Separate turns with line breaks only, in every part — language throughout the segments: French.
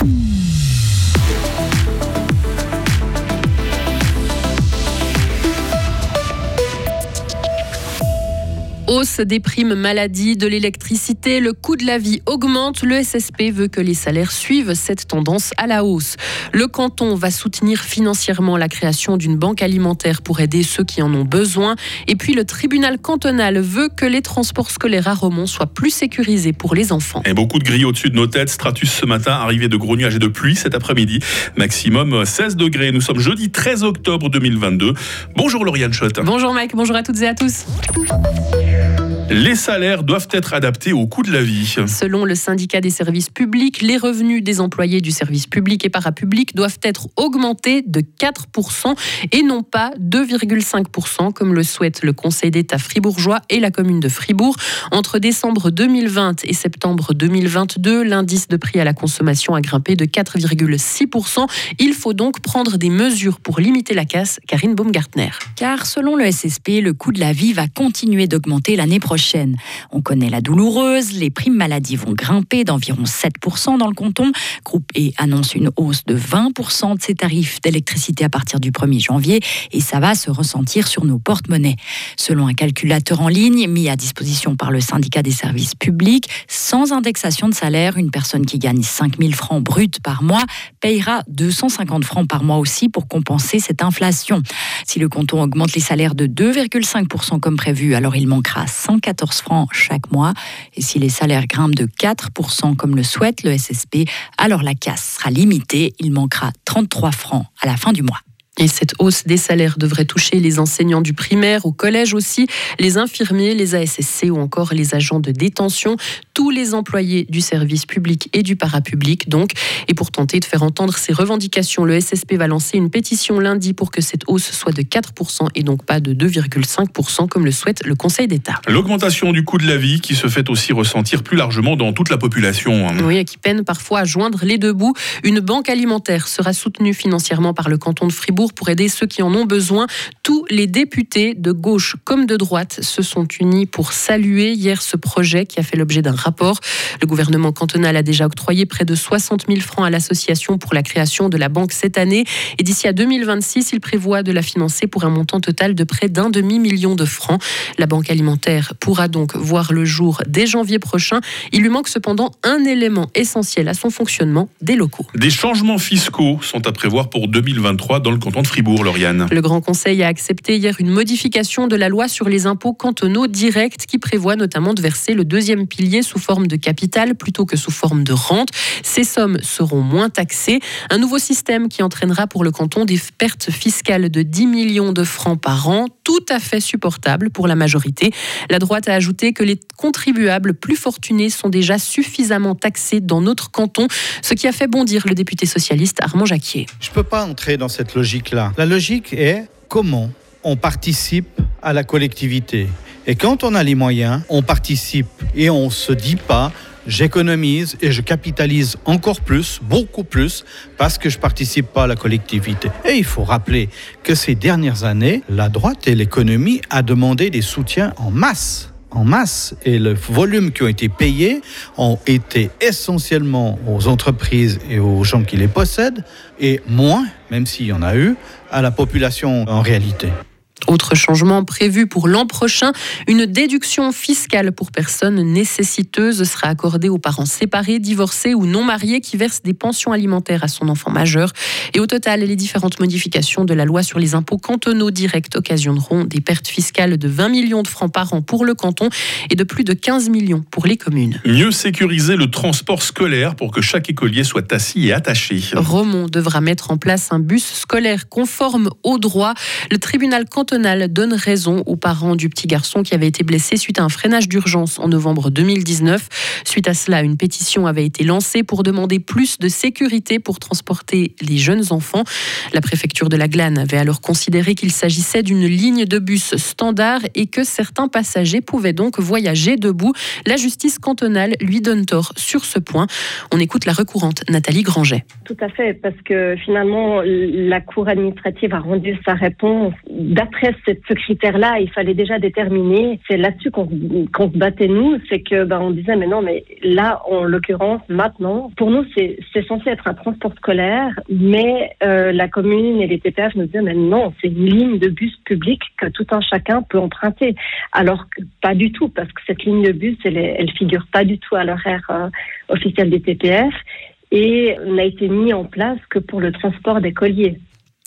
Hum. Hausse des primes maladie, de l'électricité, le coût de la vie augmente. Le SSP veut que les salaires suivent cette tendance à la hausse. Le canton va soutenir financièrement la création d'une banque alimentaire pour aider ceux qui en ont besoin. Et puis le tribunal cantonal veut que les transports scolaires à Romont soient plus sécurisés pour les enfants.
Et beaucoup de grilles au-dessus de nos têtes. Stratus ce matin, arrivé de gros nuages et de pluie cet après-midi. Maximum 16 degrés. Nous sommes jeudi 13 octobre 2022. Bonjour Lauriane Schott.
Bonjour Mike, bonjour à toutes et à tous.
Les salaires doivent être adaptés au coût de la vie.
Selon le syndicat des services publics, les revenus des employés du service public et parapublic doivent être augmentés de 4% et non pas 2,5% comme le souhaite le Conseil d'État fribourgeois et la commune de Fribourg. Entre décembre 2020 et septembre 2022, l'indice de prix à la consommation a grimpé de 4,6%. Il faut donc prendre des mesures pour limiter la casse, Karine Baumgartner.
Car selon le SSP, le coût de la vie va continuer d'augmenter l'année prochaine. On connaît la douloureuse, les primes maladie vont grimper d'environ 7% dans le canton. Groupe E annonce une hausse de 20% de ses tarifs d'électricité à partir du 1er janvier et ça va se ressentir sur nos porte-monnaies. Selon un calculateur en ligne mis à disposition par le syndicat des services publics, sans indexation de salaire, une personne qui gagne 5000 francs bruts par mois payera 250 francs par mois aussi pour compenser cette inflation. Si le canton augmente les salaires de 2,5% comme prévu, alors il manquera 140 14 francs chaque mois. Et si les salaires grimpent de 4% comme le souhaite le SSP, alors la casse sera limitée. Il manquera 33 francs à la fin du mois.
Et cette hausse des salaires devrait toucher les enseignants du primaire, au collège aussi, les infirmiers, les ASSC ou encore les agents de détention, tous les employés du service public et du parapublic donc. Et pour tenter de faire entendre ces revendications, le SSP va lancer une pétition lundi pour que cette hausse soit de 4% et donc pas de 2,5% comme le souhaite le Conseil d'État.
L'augmentation du coût de la vie qui se fait aussi ressentir plus largement dans toute la population.
Oui, et qui peine parfois à joindre les deux bouts. Une banque alimentaire sera soutenue financièrement par le canton de Fribourg pour aider ceux qui en ont besoin. Tous les députés de gauche comme de droite se sont unis pour saluer hier ce projet qui a fait l'objet d'un rapport. Le gouvernement cantonal a déjà octroyé près de 60 000 francs à l'association pour la création de la banque cette année. Et d'ici à 2026, il prévoit de la financer pour un montant total de près d'un demi-million de francs. La banque alimentaire pourra donc voir le jour dès janvier prochain. Il lui manque cependant un élément essentiel à son fonctionnement, des locaux.
Des changements fiscaux sont à prévoir pour 2023 dans le canton de Fribourg, Lauriane.
Le Grand Conseil a accepté hier une modification de la loi sur les impôts cantonaux directs qui prévoit notamment de verser le deuxième pilier sous forme de capital plutôt que sous forme de rente. Ces sommes seront moins taxées. Un nouveau système qui entraînera pour le canton des pertes fiscales de 10 millions de francs par an, tout à fait supportable pour la majorité. La droite a ajouté que les contribuables plus fortunés sont déjà suffisamment taxés dans notre canton, ce qui a fait bondir le député socialiste Armand Jacquier.
Je ne peux pas entrer dans cette logique la logique est comment on participe à la collectivité. Et quand on a les moyens, on participe et on ne se dit pas j'économise et je capitalise encore plus, beaucoup plus, parce que je participe pas à la collectivité. Et il faut rappeler que ces dernières années, la droite et l'économie a demandé des soutiens en masse en masse et le volume qui ont été payés ont été essentiellement aux entreprises et aux gens qui les possèdent et moins, même s'il y en a eu, à la population en réalité.
Autre changement prévu pour l'an prochain, une déduction fiscale pour personnes nécessiteuses sera accordée aux parents séparés, divorcés ou non mariés qui versent des pensions alimentaires à son enfant majeur. Et au total, les différentes modifications de la loi sur les impôts cantonaux directs occasionneront des pertes fiscales de 20 millions de francs par an pour le canton et de plus de 15 millions pour les communes.
Mieux sécuriser le transport scolaire pour que chaque écolier soit assis et attaché.
Romont devra mettre en place un bus scolaire conforme aux droits. Le tribunal cantonal donne raison aux parents du petit garçon qui avait été blessé suite à un freinage d'urgence en novembre 2019. Suite à cela, une pétition avait été lancée pour demander plus de sécurité pour transporter les jeunes enfants. La préfecture de la Glane avait alors considéré qu'il s'agissait d'une ligne de bus standard et que certains passagers pouvaient donc voyager debout. La justice cantonale lui donne tort sur ce point. On écoute la recourante Nathalie Granget.
Tout à fait, parce que finalement, la Cour administrative a rendu sa réponse d'après après, ce critère-là, il fallait déjà déterminer. C'est là-dessus qu'on se battait nous, c'est que ben, on disait mais non, mais là, en l'occurrence, maintenant, pour nous, c'est censé être un transport scolaire, mais euh, la commune et les TPF nous disaient mais non, c'est une ligne de bus public que tout un chacun peut emprunter. Alors pas du tout, parce que cette ligne de bus, elle, elle figure pas du tout à l'horaire euh, officiel des TPF et n'a été mis en place que pour le transport des colliers.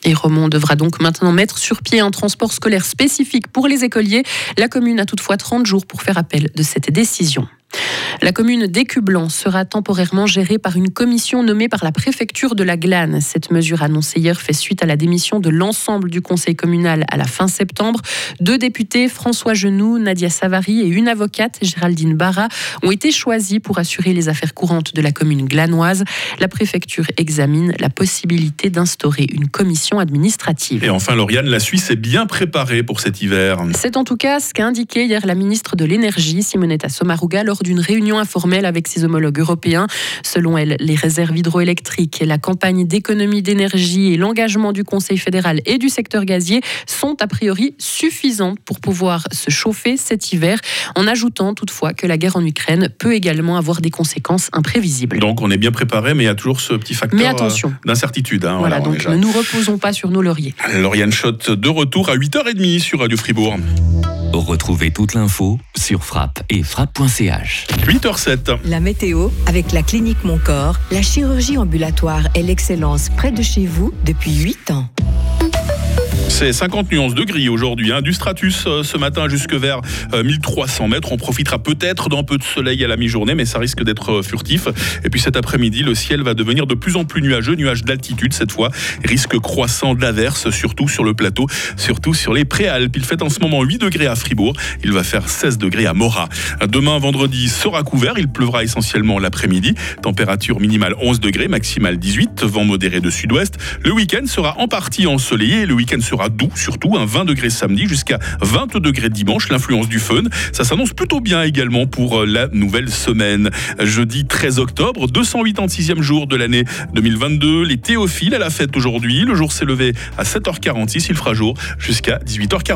Et Romont devra donc maintenant mettre sur pied un transport scolaire spécifique pour les écoliers. La commune a toutefois 30 jours pour faire appel de cette décision. La commune d'Écublanc sera temporairement gérée par une commission nommée par la préfecture de la Glane. Cette mesure annoncée hier fait suite à la démission de l'ensemble du conseil communal à la fin septembre. Deux députés, François Genoux, Nadia Savary et une avocate, Géraldine Barra, ont été choisis pour assurer les affaires courantes de la commune glanoise. La préfecture examine la possibilité d'instaurer une commission administrative.
Et enfin, Lauriane, la Suisse est bien préparée pour cet hiver.
C'est en tout cas ce qu'a indiqué hier la ministre de l'Énergie, Simonetta Sommaruga, lors d'une réunion informelle avec ses homologues européens. Selon elle, les réserves hydroélectriques, la campagne d'économie d'énergie et l'engagement du Conseil fédéral et du secteur gazier sont a priori suffisantes pour pouvoir se chauffer cet hiver, en ajoutant toutefois que la guerre en Ukraine peut également avoir des conséquences imprévisibles.
Donc on est bien préparé, mais il y a toujours ce petit facteur euh, d'incertitude.
Hein, voilà, donc ne nous reposons pas sur nos lauriers.
Lauriane Schott de retour à 8h30 sur Radio Fribourg.
Retrouvez toute l'info sur frappe et frappe.ch.
8h07.
La météo avec la clinique Mon Corps, la chirurgie ambulatoire et l'excellence près de chez vous depuis 8 ans.
C'est 50 nuances de gris aujourd'hui, hein. du stratus euh, ce matin jusque vers 1300 euh, mètres. On profitera peut-être d'un peu de soleil à la mi-journée, mais ça risque d'être euh, furtif. Et puis cet après-midi, le ciel va devenir de plus en plus nuageux, nuages d'altitude cette fois, risque croissant d'averses, surtout sur le plateau, surtout sur les préalpes. Il fait en ce moment 8 degrés à Fribourg, il va faire 16 degrés à Morat. Demain, vendredi, sera couvert, il pleuvra essentiellement l'après-midi. Température minimale 11 degrés, maximale 18, vent modéré de sud-ouest. Le week-end sera en partie ensoleillé, le week-end sera doux, surtout un 20 degrés samedi jusqu'à 20 degrés dimanche, l'influence du fun. Ça s'annonce plutôt bien également pour euh, la nouvelle semaine. Jeudi 13 octobre, 286e jour de l'année 2022. Les théophiles à la fête aujourd'hui. Le jour s'est levé à 7h46, il fera jour jusqu'à 18h40.